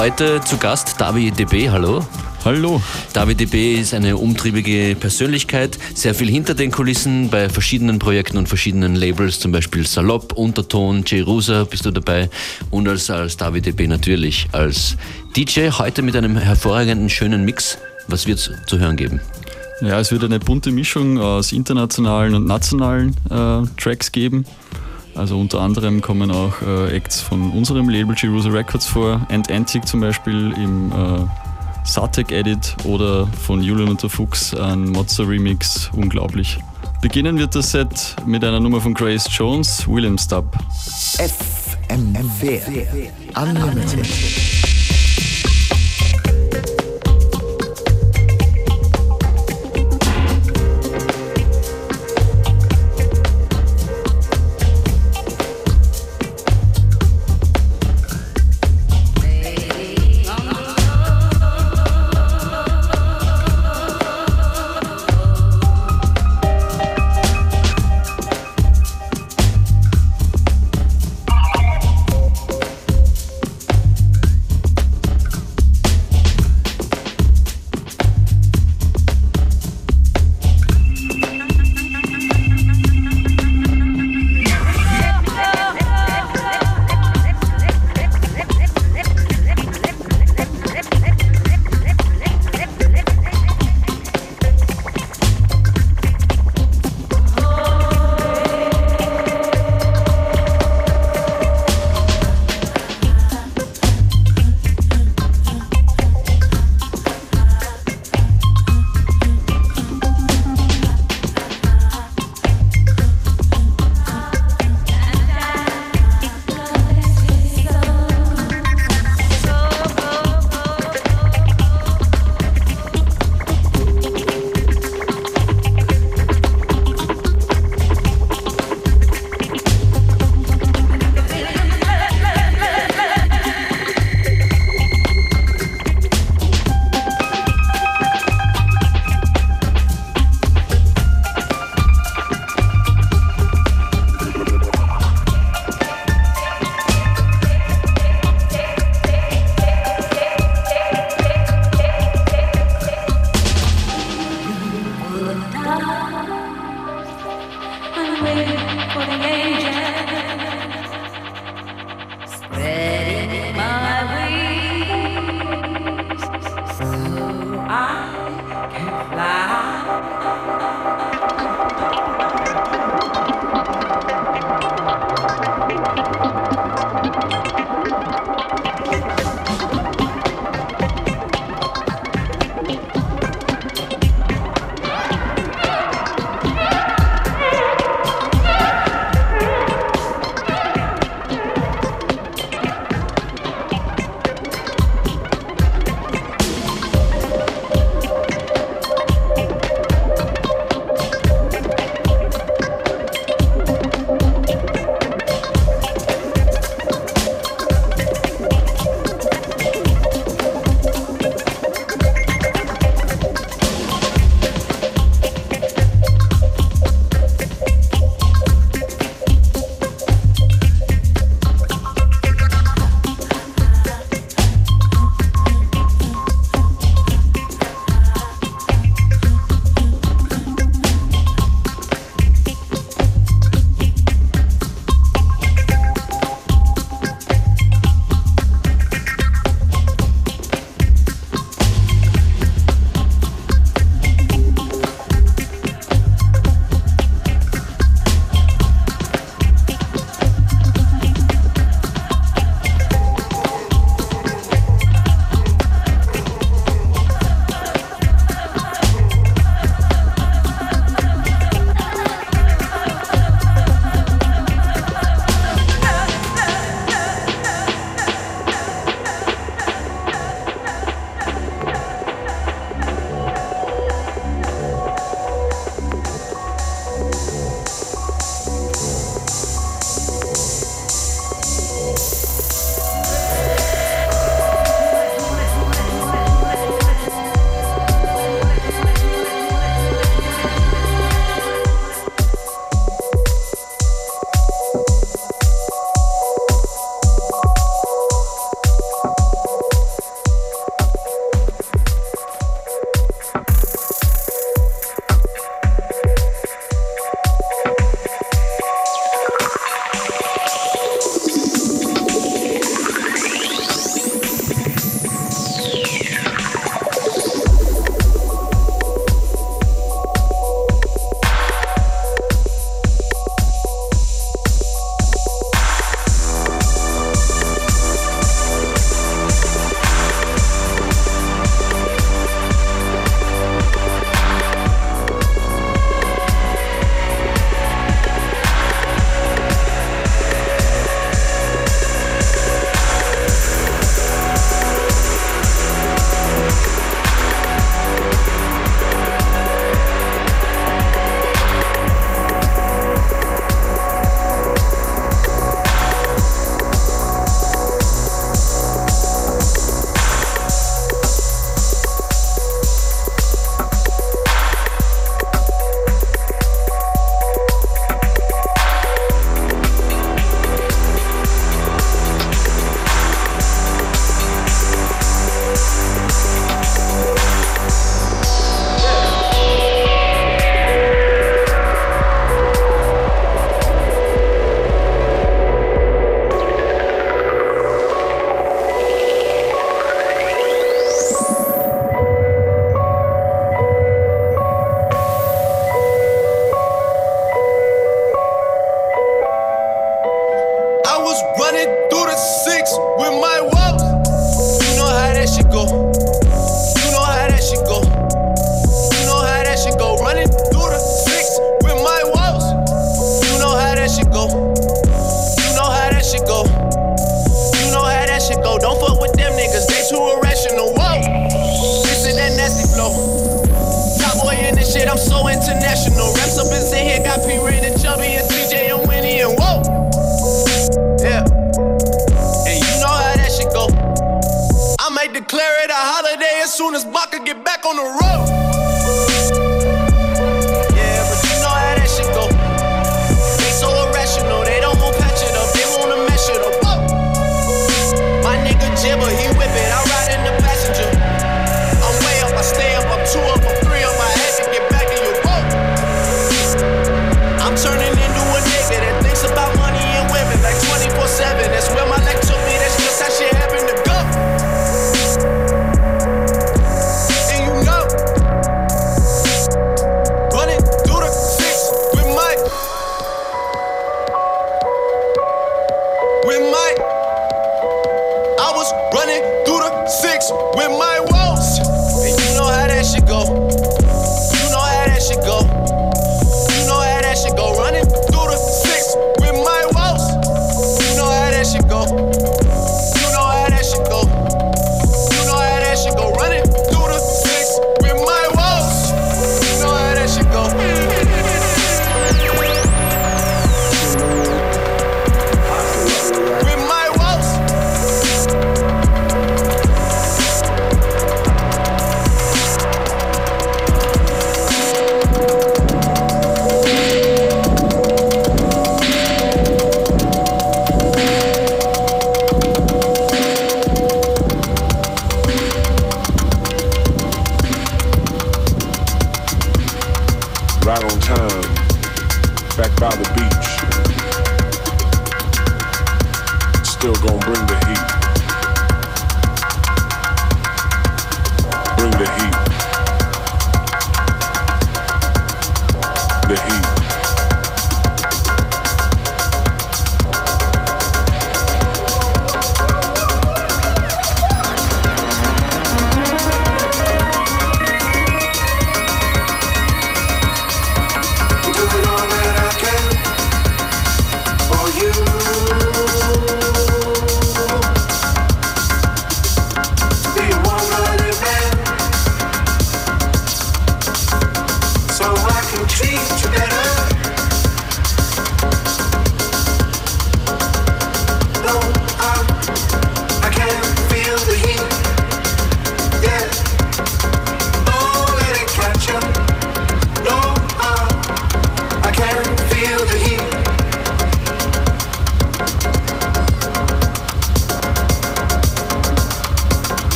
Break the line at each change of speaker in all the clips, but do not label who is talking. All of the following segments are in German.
Heute zu Gast David DB, hallo.
Hallo.
David DB ist eine umtriebige Persönlichkeit, sehr viel hinter den Kulissen bei verschiedenen Projekten und verschiedenen Labels, zum Beispiel Salopp, Unterton, Jerusa bist du dabei und als, als David DB natürlich als DJ. Heute mit einem hervorragenden, schönen Mix. Was wird es zu hören geben?
Ja, es wird eine bunte Mischung aus internationalen und nationalen äh, Tracks geben. Also unter anderem kommen auch äh, Acts von unserem Label Jerusa Records vor, And Antique zum Beispiel im äh, Satek Edit oder von Julian und der Fuchs ein Mozza Remix, unglaublich. Beginnen wird das Set mit einer Nummer von Grace Jones, William Stubb.
FM4 Unlimited.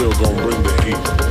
Still gonna bring the heat.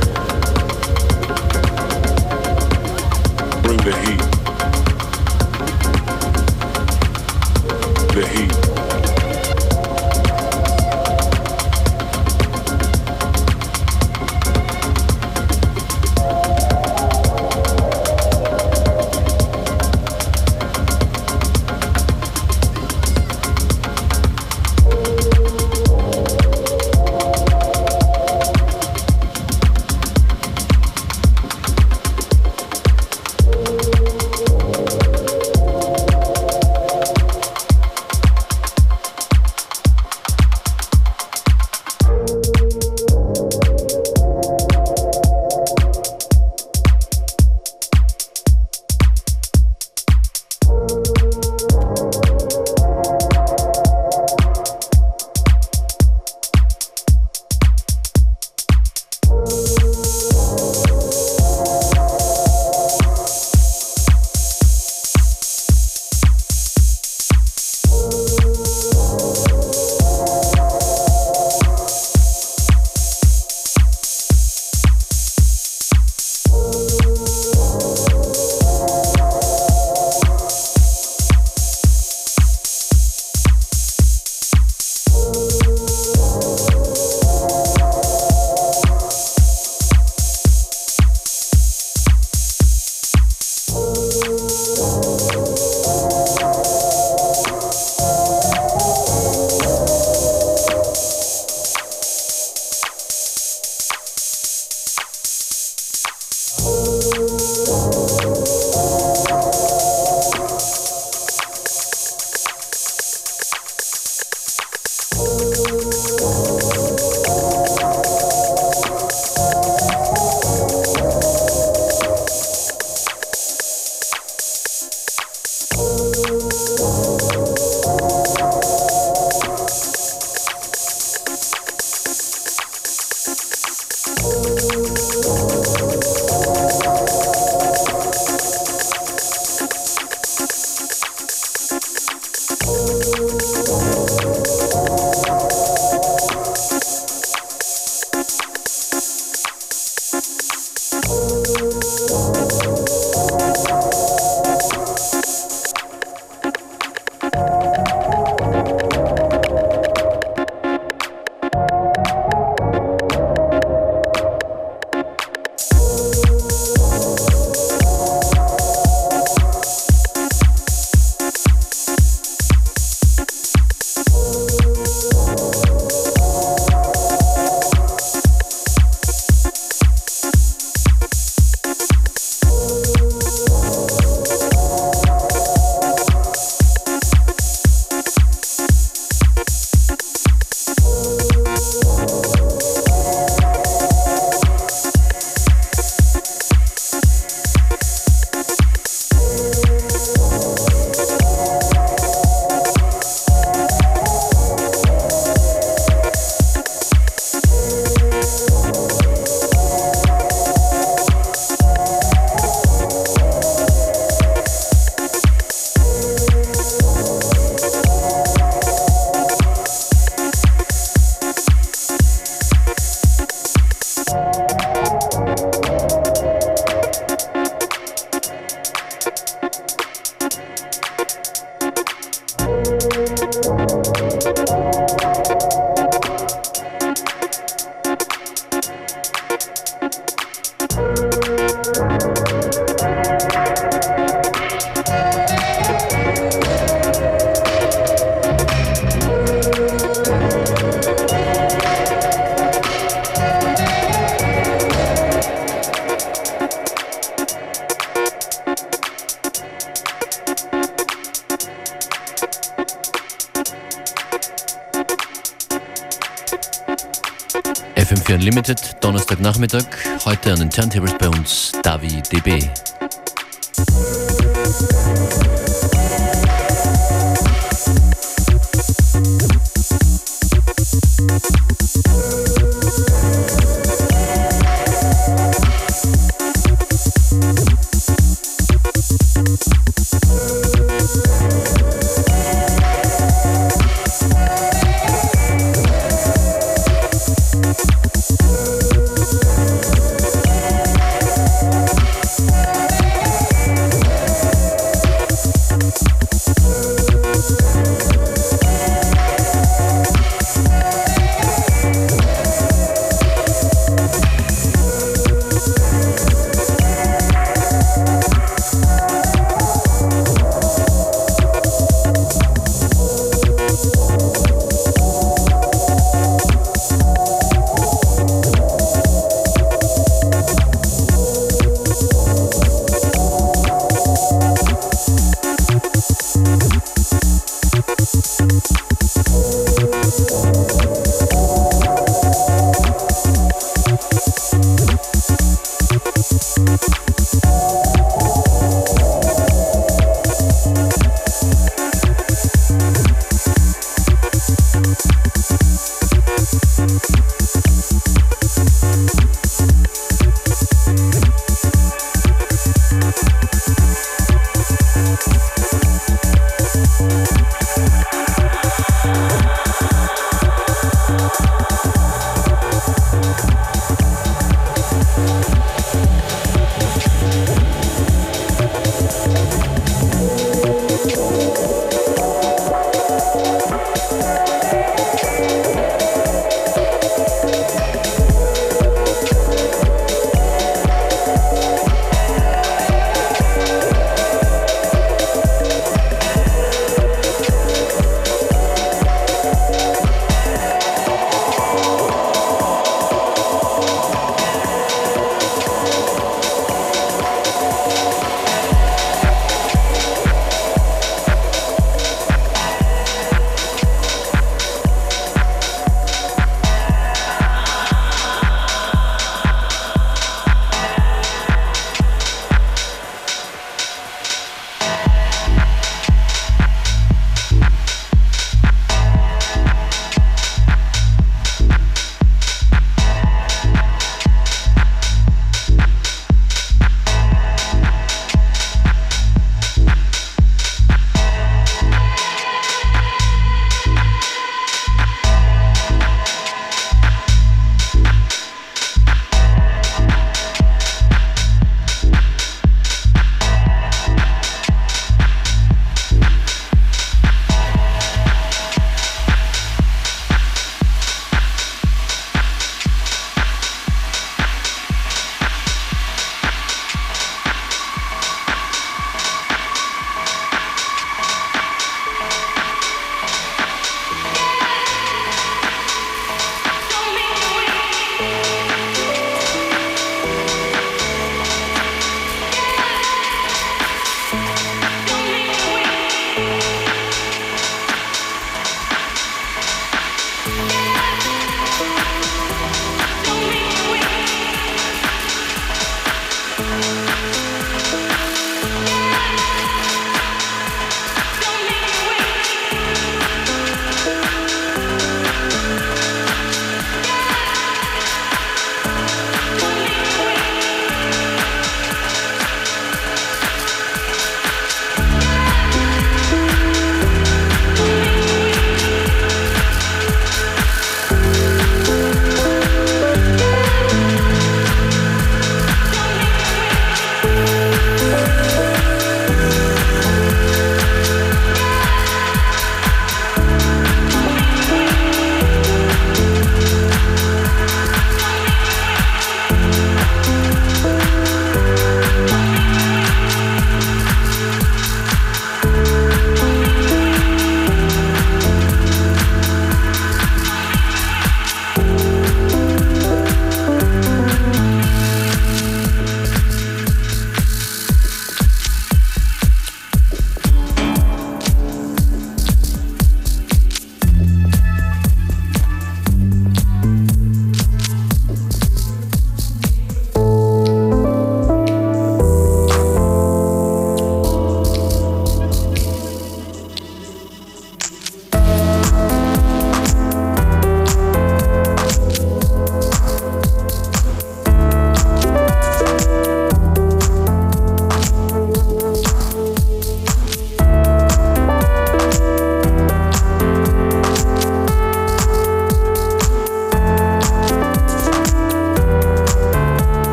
Donnerstagnachmittag.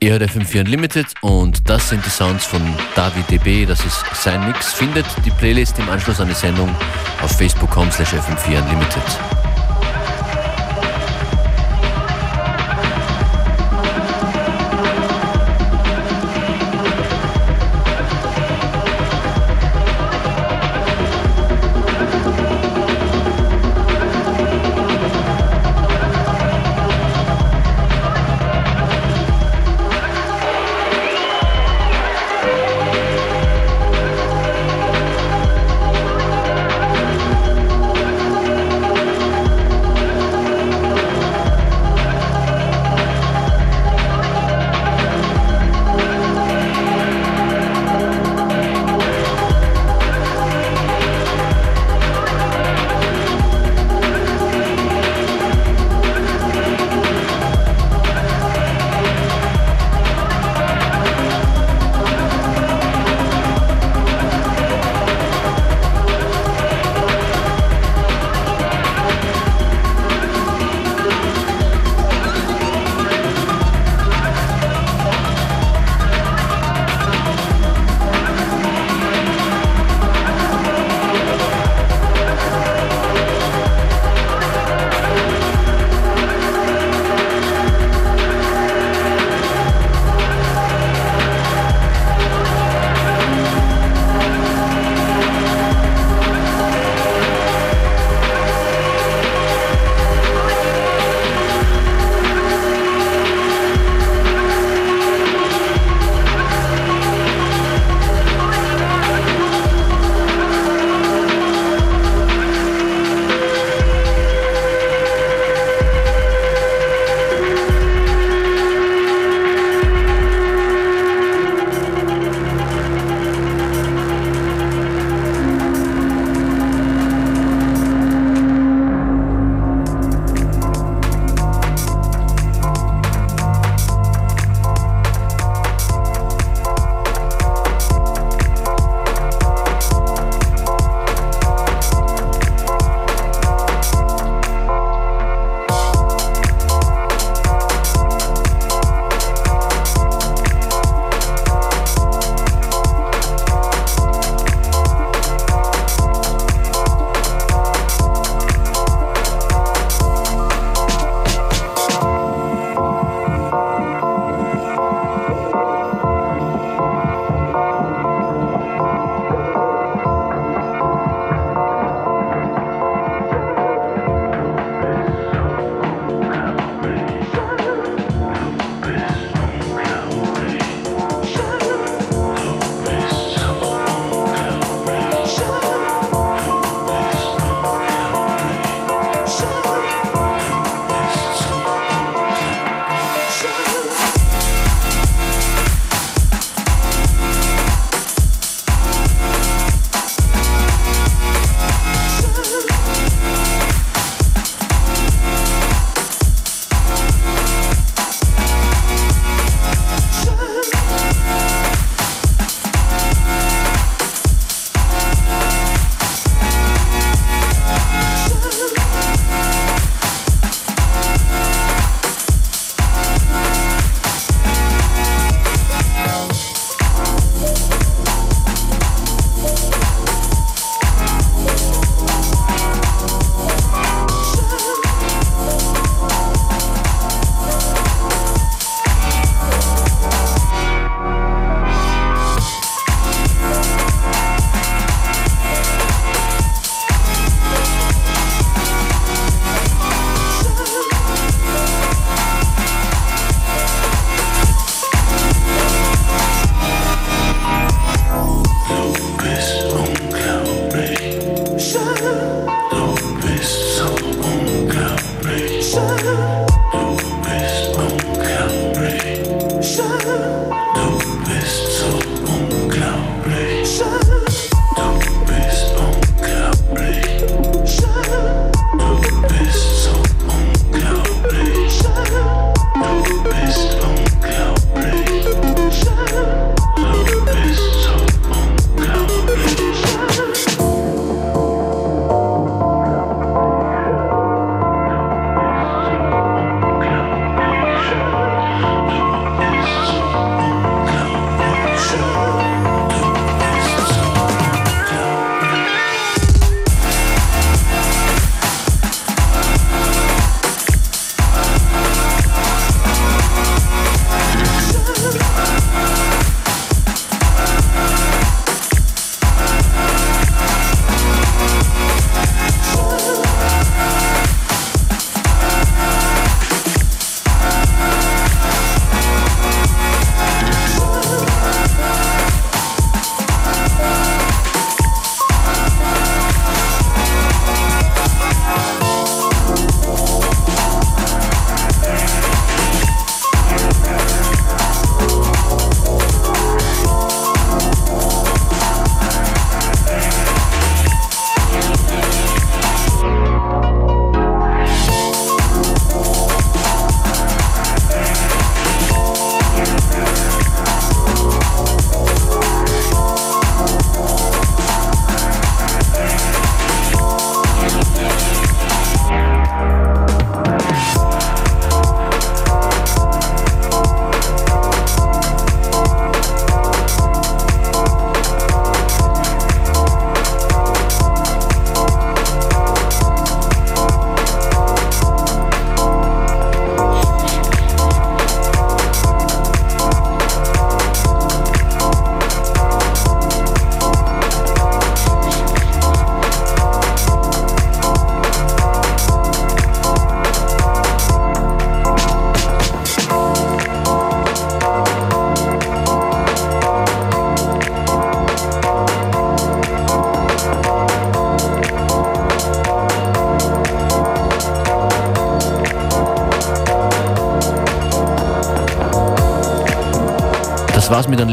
Ihr hört FM4 Unlimited und das sind die Sounds von David DB, das ist sein Mix. Findet die Playlist im Anschluss an die Sendung auf facebook.com slash FM4 Unlimited.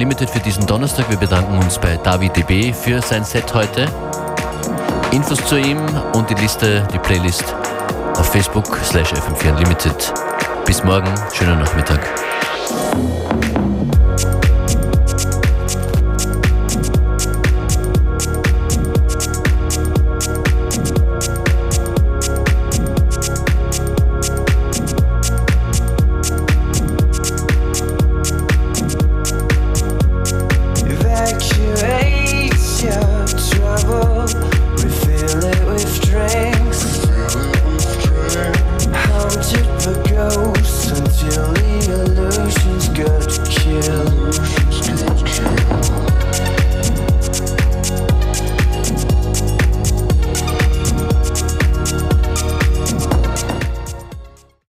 Unlimited für diesen Donnerstag. Wir bedanken uns bei David DB für sein Set heute. Infos zu ihm und die Liste, die Playlist auf Facebook slash FM4 Unlimited. Bis morgen, schönen Nachmittag.